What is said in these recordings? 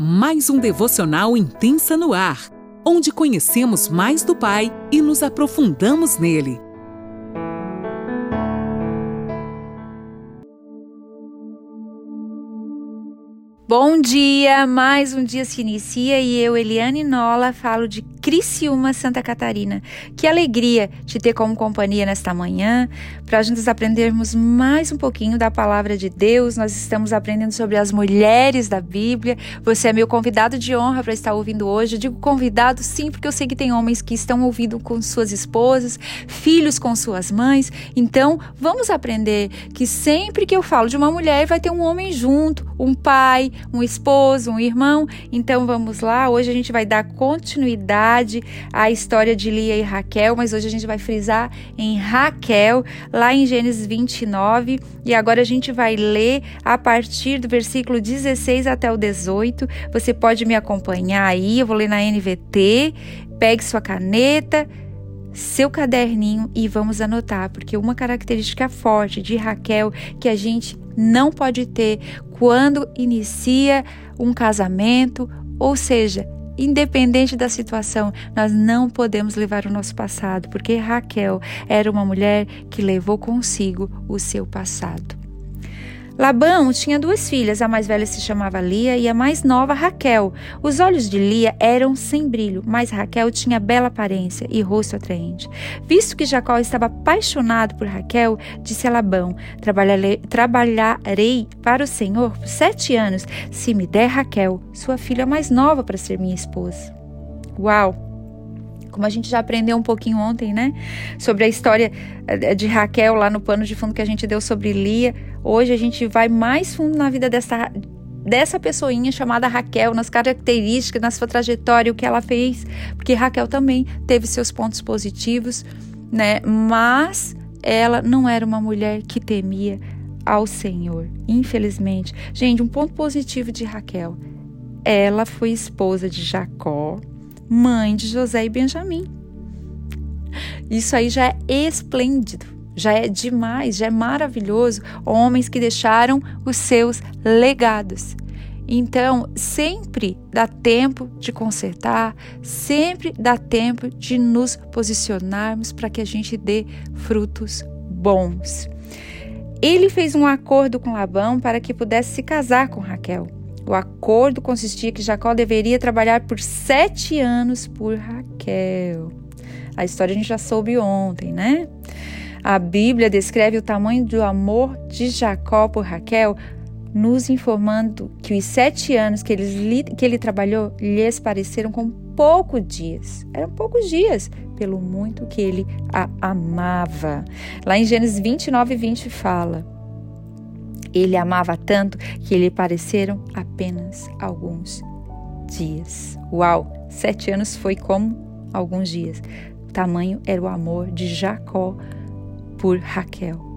mais um devocional intensa no ar, onde conhecemos mais do Pai e nos aprofundamos nele. Bom dia, mais um dia se inicia e eu, Eliane Nola, falo de Criciúma, Santa Catarina. Que alegria te ter como companhia nesta manhã, para gente aprendermos mais um pouquinho da palavra de Deus. Nós estamos aprendendo sobre as mulheres da Bíblia. Você é meu convidado de honra para estar ouvindo hoje. Eu digo convidado sim, porque eu sei que tem homens que estão ouvindo com suas esposas, filhos com suas mães. Então, vamos aprender que sempre que eu falo de uma mulher, vai ter um homem junto, um pai, um esposo, um irmão. Então vamos lá, hoje a gente vai dar continuidade à história de Lia e Raquel, mas hoje a gente vai frisar em Raquel, lá em Gênesis 29, e agora a gente vai ler a partir do versículo 16 até o 18. Você pode me acompanhar aí, eu vou ler na NVT. Pegue sua caneta, seu caderninho e vamos anotar, porque uma característica forte de Raquel que a gente não pode ter quando inicia um casamento, ou seja, independente da situação, nós não podemos levar o nosso passado, porque Raquel era uma mulher que levou consigo o seu passado. Labão tinha duas filhas, a mais velha se chamava Lia e a mais nova Raquel. Os olhos de Lia eram sem brilho, mas Raquel tinha bela aparência e rosto atraente. Visto que Jacó estava apaixonado por Raquel, disse a Labão: Trabalharei, para o Senhor por sete anos, se me der Raquel, sua filha mais nova, para ser minha esposa. Uau! como a gente já aprendeu um pouquinho ontem, né? Sobre a história eh, de Raquel lá no pano de fundo que a gente deu sobre Lia. Hoje a gente vai mais fundo na vida dessa dessa pessoinha chamada Raquel, nas características, na sua trajetória, o que ela fez, porque Raquel também teve seus pontos positivos, né? Mas ela não era uma mulher que temia ao Senhor, infelizmente. Gente, um ponto positivo de Raquel, ela foi esposa de Jacó, mãe de José e Benjamim. Isso aí já é esplêndido, já é demais, já é maravilhoso. Homens que deixaram os seus legados. Então, sempre dá tempo de consertar, sempre dá tempo de nos posicionarmos para que a gente dê frutos bons. Ele fez um acordo com Labão para que pudesse se casar com Raquel. O acordo consistia que Jacó deveria trabalhar por sete anos por Raquel. A história a gente já soube ontem, né? A Bíblia descreve o tamanho do amor de Jacó por Raquel, nos informando que os sete anos que ele, que ele trabalhou lhes pareceram como poucos dias. Eram poucos dias, pelo muito que ele a amava. Lá em Gênesis 29, 20 fala. Ele amava tanto que lhe pareceram apenas alguns dias. Uau! Sete anos foi como alguns dias. tamanho era o amor de Jacó por Raquel.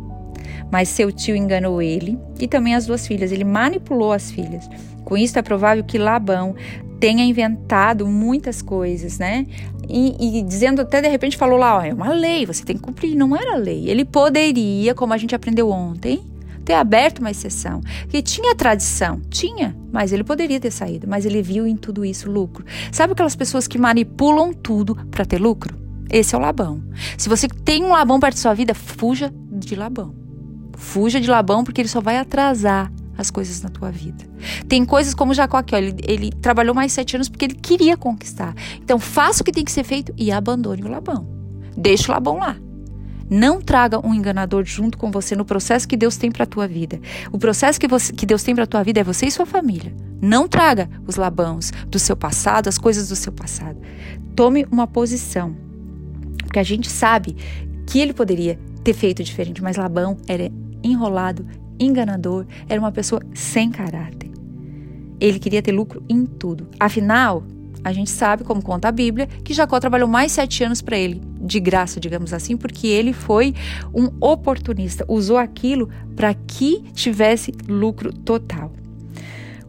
Mas seu tio enganou ele e também as duas filhas. Ele manipulou as filhas. Com isso, é provável que Labão tenha inventado muitas coisas, né? E, e, dizendo até de repente falou lá, ó, é uma lei, você tem que cumprir. Não era lei. Ele poderia, como a gente aprendeu ontem, ter aberto uma exceção. Que tinha tradição, tinha, mas ele poderia ter saído, mas ele viu em tudo isso lucro. Sabe aquelas pessoas que manipulam tudo para ter lucro? Esse é o Labão. Se você tem um Labão perto da sua vida, fuja de Labão. Fuja de Labão porque ele só vai atrasar as coisas na tua vida. Tem coisas como Jacó aqui, ó, ele, ele trabalhou mais sete anos porque ele queria conquistar. Então faça o que tem que ser feito e abandone o Labão. Deixa o Labão lá. Não traga um enganador junto com você no processo que Deus tem para a tua vida. O processo que, você, que Deus tem para a tua vida é você e sua família. Não traga os labãos do seu passado, as coisas do seu passado. Tome uma posição. Porque a gente sabe que ele poderia ter feito diferente, mas Labão era enrolado, enganador, era uma pessoa sem caráter. Ele queria ter lucro em tudo. Afinal, a gente sabe, como conta a Bíblia, que Jacó trabalhou mais sete anos para ele, de graça, digamos assim, porque ele foi um oportunista, usou aquilo para que tivesse lucro total.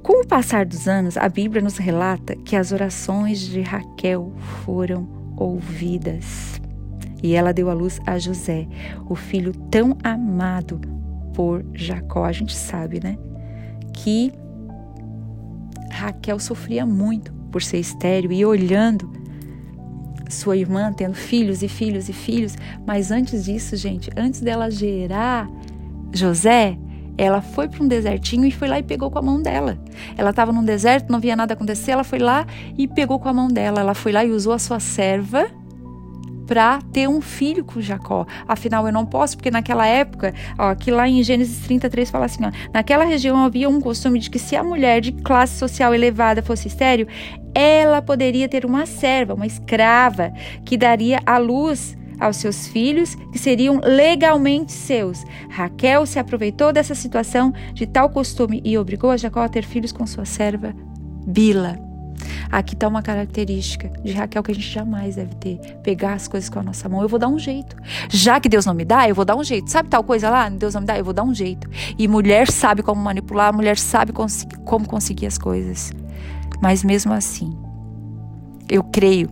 Com o passar dos anos, a Bíblia nos relata que as orações de Raquel foram ouvidas. E ela deu à luz a José, o filho tão amado por Jacó. A gente sabe, né? Que Raquel sofria muito por ser estéril e olhando sua irmã tendo filhos e filhos e filhos, mas antes disso, gente, antes dela gerar José, ela foi para um desertinho e foi lá e pegou com a mão dela. Ela estava num deserto, não via nada acontecer, ela foi lá e pegou com a mão dela. Ela foi lá e usou a sua serva para ter um filho com Jacó. Afinal, eu não posso, porque naquela época, ó, aqui lá em Gênesis 33 fala assim: ó, naquela região havia um costume de que se a mulher de classe social elevada fosse estéreo, ela poderia ter uma serva, uma escrava, que daria à luz aos seus filhos, que seriam legalmente seus. Raquel se aproveitou dessa situação de tal costume e obrigou a Jacó a ter filhos com sua serva Bila. Aqui está uma característica de Raquel que a gente jamais deve ter. Pegar as coisas com a nossa mão. Eu vou dar um jeito. Já que Deus não me dá, eu vou dar um jeito. Sabe tal coisa lá? Deus não me dá, eu vou dar um jeito. E mulher sabe como manipular, mulher sabe como conseguir as coisas. Mas mesmo assim, eu creio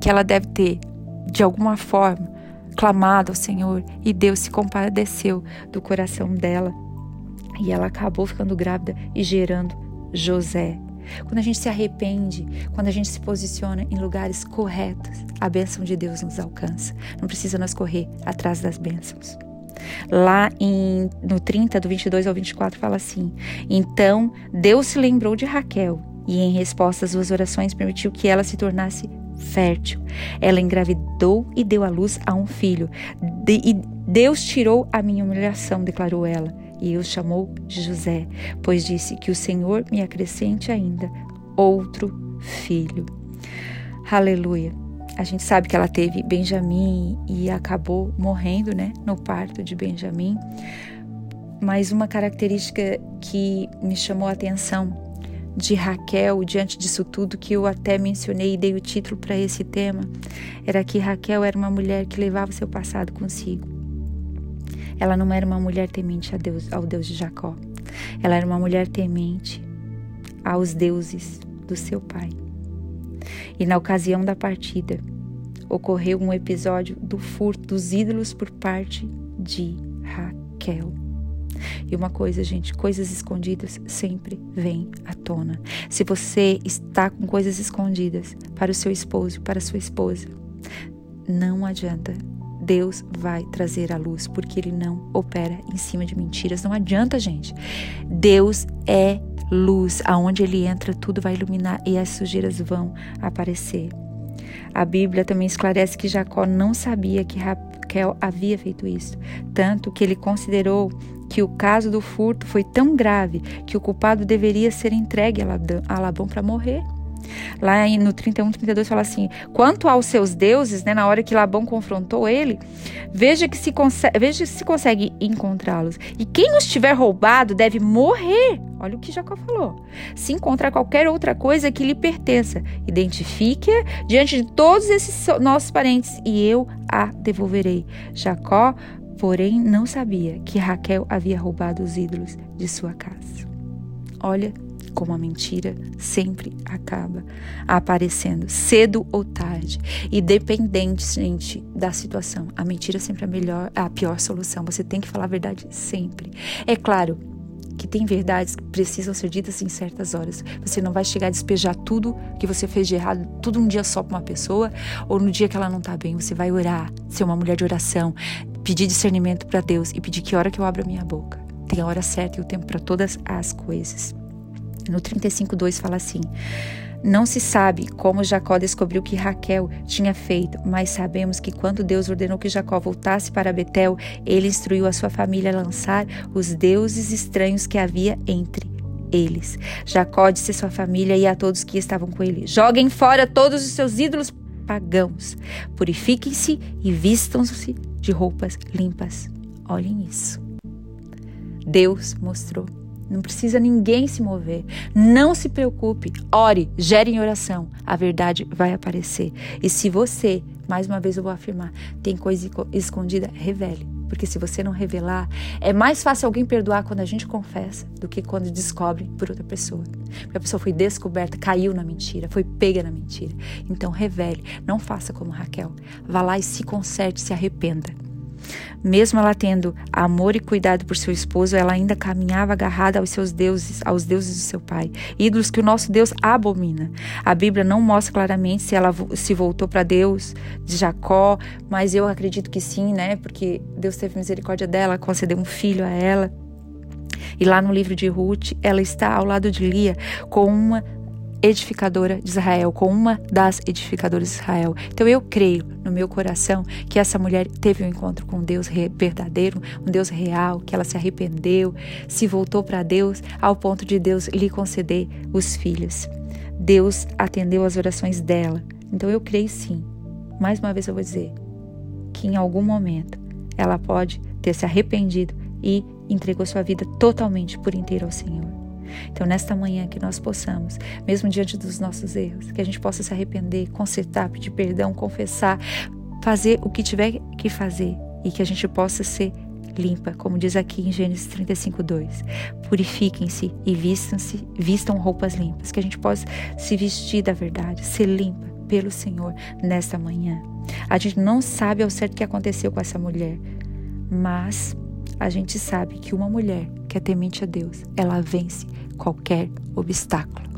que ela deve ter, de alguma forma, clamado ao Senhor e Deus se compadeceu do coração dela. E ela acabou ficando grávida e gerando José. Quando a gente se arrepende, quando a gente se posiciona em lugares corretos, a bênção de Deus nos alcança. Não precisa nós correr atrás das bênçãos. Lá em, no 30, do 22 ao 24, fala assim: Então Deus se lembrou de Raquel e, em resposta às suas orações, permitiu que ela se tornasse fértil. Ela engravidou e deu à luz a um filho. De, e Deus tirou a minha humilhação, declarou ela e o chamou José, pois disse que o Senhor me acrescente ainda outro filho. Aleluia. A gente sabe que ela teve Benjamim e acabou morrendo, né, no parto de Benjamim. Mas uma característica que me chamou a atenção de Raquel diante disso tudo que eu até mencionei e dei o título para esse tema, era que Raquel era uma mulher que levava seu passado consigo. Ela não era uma mulher temente a Deus, ao Deus de Jacó. Ela era uma mulher temente aos deuses do seu pai. E na ocasião da partida, ocorreu um episódio do furto dos ídolos por parte de Raquel. E uma coisa, gente, coisas escondidas sempre vêm à tona. Se você está com coisas escondidas para o seu esposo, para a sua esposa, não adianta Deus vai trazer a luz, porque Ele não opera em cima de mentiras. Não adianta, gente. Deus é luz. Aonde Ele entra, tudo vai iluminar e as sujeiras vão aparecer. A Bíblia também esclarece que Jacó não sabia que Raquel havia feito isso, tanto que ele considerou que o caso do furto foi tão grave que o culpado deveria ser entregue a Labão para morrer. Lá no 31, 32 fala assim: quanto aos seus deuses, né, na hora que Labão confrontou ele, veja que se veja se consegue encontrá-los. E quem os tiver roubado deve morrer. Olha o que Jacó falou. Se encontrar qualquer outra coisa que lhe pertença, identifique-a diante de todos esses nossos parentes e eu a devolverei. Jacó, porém, não sabia que Raquel havia roubado os ídolos de sua casa. Olha como a mentira sempre acaba aparecendo, cedo ou tarde. E dependente, gente, da situação. A mentira sempre é a melhor, a pior solução. Você tem que falar a verdade sempre. É claro que tem verdades que precisam ser ditas em certas horas. Você não vai chegar a despejar tudo que você fez de errado, tudo um dia só para uma pessoa, ou no dia que ela não tá bem. Você vai orar, ser uma mulher de oração, pedir discernimento para Deus e pedir que hora que eu abro a minha boca. Tem a hora certa e o tempo para todas as coisas. No 35:2 fala assim: Não se sabe como Jacó descobriu que Raquel tinha feito, mas sabemos que quando Deus ordenou que Jacó voltasse para Betel, ele instruiu a sua família a lançar os deuses estranhos que havia entre eles. Jacó disse à sua família e a todos que estavam com ele: Joguem fora todos os seus ídolos pagãos, purifiquem-se e vistam-se de roupas limpas. Olhem isso. Deus mostrou não precisa ninguém se mover. Não se preocupe. Ore, gere em oração. A verdade vai aparecer. E se você, mais uma vez eu vou afirmar, tem coisa escondida, revele. Porque se você não revelar, é mais fácil alguém perdoar quando a gente confessa do que quando descobre por outra pessoa. Porque a pessoa foi descoberta, caiu na mentira, foi pega na mentira. Então revele, não faça como Raquel. Vá lá e se conserte, se arrependa. Mesmo ela tendo amor e cuidado por seu esposo, ela ainda caminhava agarrada aos seus deuses, aos deuses do seu pai, ídolos que o nosso Deus abomina. A Bíblia não mostra claramente se ela se voltou para Deus de Jacó, mas eu acredito que sim, né? Porque Deus teve misericórdia dela, concedeu um filho a ela. E lá no livro de Ruth, ela está ao lado de Lia com uma edificadora de Israel, com uma das edificadoras de Israel. Então eu creio no meu coração que essa mulher teve um encontro com um Deus verdadeiro, um Deus real, que ela se arrependeu, se voltou para Deus ao ponto de Deus lhe conceder os filhos. Deus atendeu as orações dela. Então eu creio sim. Mais uma vez eu vou dizer que em algum momento ela pode ter se arrependido e entregou sua vida totalmente por inteiro ao Senhor. Então, nesta manhã, que nós possamos, mesmo diante dos nossos erros, que a gente possa se arrepender, consertar, pedir perdão, confessar, fazer o que tiver que fazer e que a gente possa ser limpa, como diz aqui em Gênesis 35, 2. Purifiquem-se e vistam-se, vistam roupas limpas, que a gente possa se vestir da verdade, ser limpa pelo Senhor nesta manhã. A gente não sabe ao certo o que aconteceu com essa mulher, mas a gente sabe que uma mulher que é temente a Deus, ela vence qualquer obstáculo.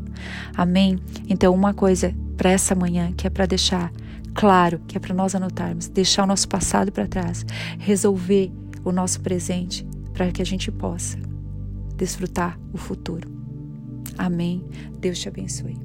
Amém? Então, uma coisa para essa manhã que é para deixar claro, que é para nós anotarmos, deixar o nosso passado para trás, resolver o nosso presente para que a gente possa desfrutar o futuro. Amém? Deus te abençoe.